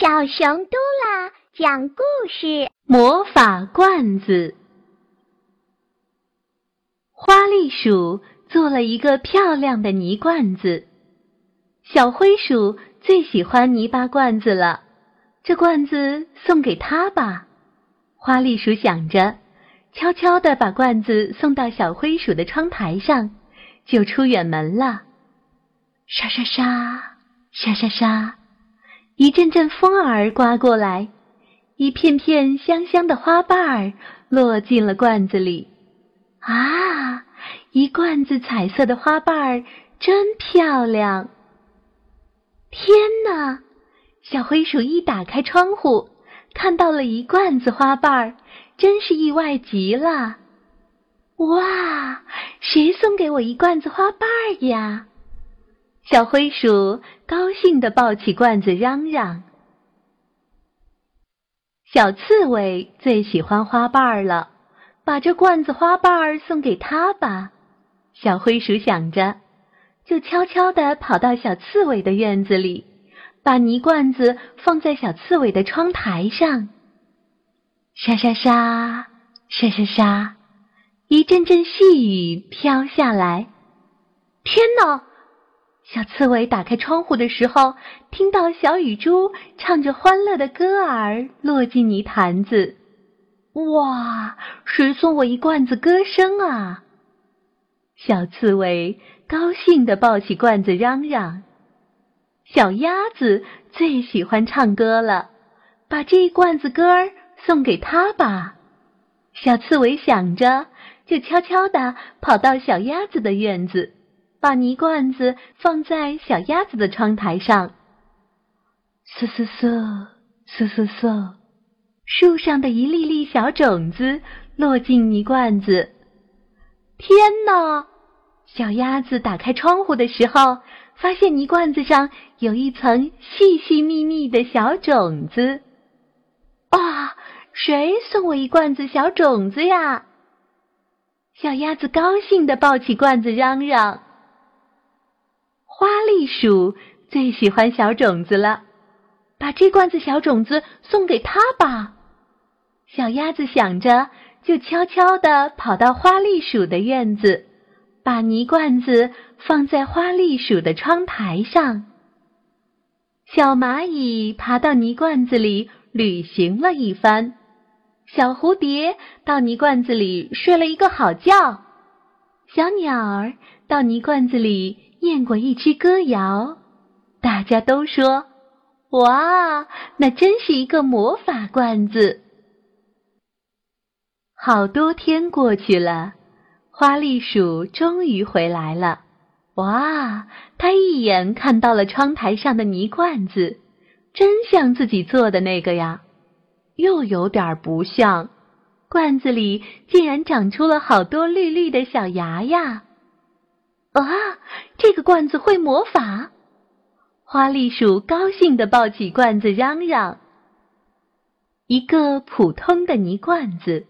小熊嘟啦讲故事：魔法罐子。花栗鼠做了一个漂亮的泥罐子，小灰鼠最喜欢泥巴罐子了，这罐子送给他吧。花栗鼠想着，悄悄地把罐子送到小灰鼠的窗台上，就出远门了。沙沙沙，沙沙沙。一阵阵风儿刮过来，一片片香香的花瓣儿落进了罐子里。啊，一罐子彩色的花瓣儿真漂亮！天哪，小灰鼠一打开窗户，看到了一罐子花瓣儿，真是意外极了。哇，谁送给我一罐子花瓣儿呀？小灰鼠高兴地抱起罐子，嚷嚷：“小刺猬最喜欢花瓣儿了，把这罐子花瓣儿送给他吧。”小灰鼠想着，就悄悄地跑到小刺猬的院子里，把泥罐子放在小刺猬的窗台上。沙沙沙，沙沙沙，一阵阵细雨飘下来。天哪！小刺猬打开窗户的时候，听到小雨珠唱着欢乐的歌儿落进泥潭子。哇！谁送我一罐子歌声啊？小刺猬高兴地抱起罐子，嚷嚷：“小鸭子最喜欢唱歌了，把这一罐子歌儿送给他吧。”小刺猬想着，就悄悄地跑到小鸭子的院子。把泥罐子放在小鸭子的窗台上，嗦嗦嗦，嗦嗦嗦，树上的一粒粒小种子落进泥罐子。天哪！小鸭子打开窗户的时候，发现泥罐子上有一层细细密密的小种子。啊！谁送我一罐子小种子呀？小鸭子高兴地抱起罐子，嚷嚷。栗鼠最喜欢小种子了，把这罐子小种子送给他吧。小鸭子想着，就悄悄地跑到花栗鼠的院子，把泥罐子放在花栗鼠的窗台上。小蚂蚁爬到泥罐子里旅行了一番，小蝴蝶到泥罐子里睡了一个好觉，小鸟儿到泥罐子里。念过一支歌谣，大家都说：“哇，那真是一个魔法罐子。”好多天过去了，花栗鼠终于回来了。哇，它一眼看到了窗台上的泥罐子，真像自己做的那个呀，又有点不像。罐子里竟然长出了好多绿绿的小芽芽。啊！这个罐子会魔法！花栗鼠高兴地抱起罐子，嚷嚷：“一个普通的泥罐子，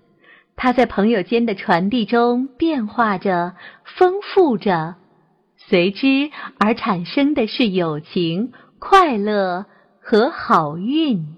它在朋友间的传递中变化着，丰富着，随之而产生的是友情、快乐和好运。”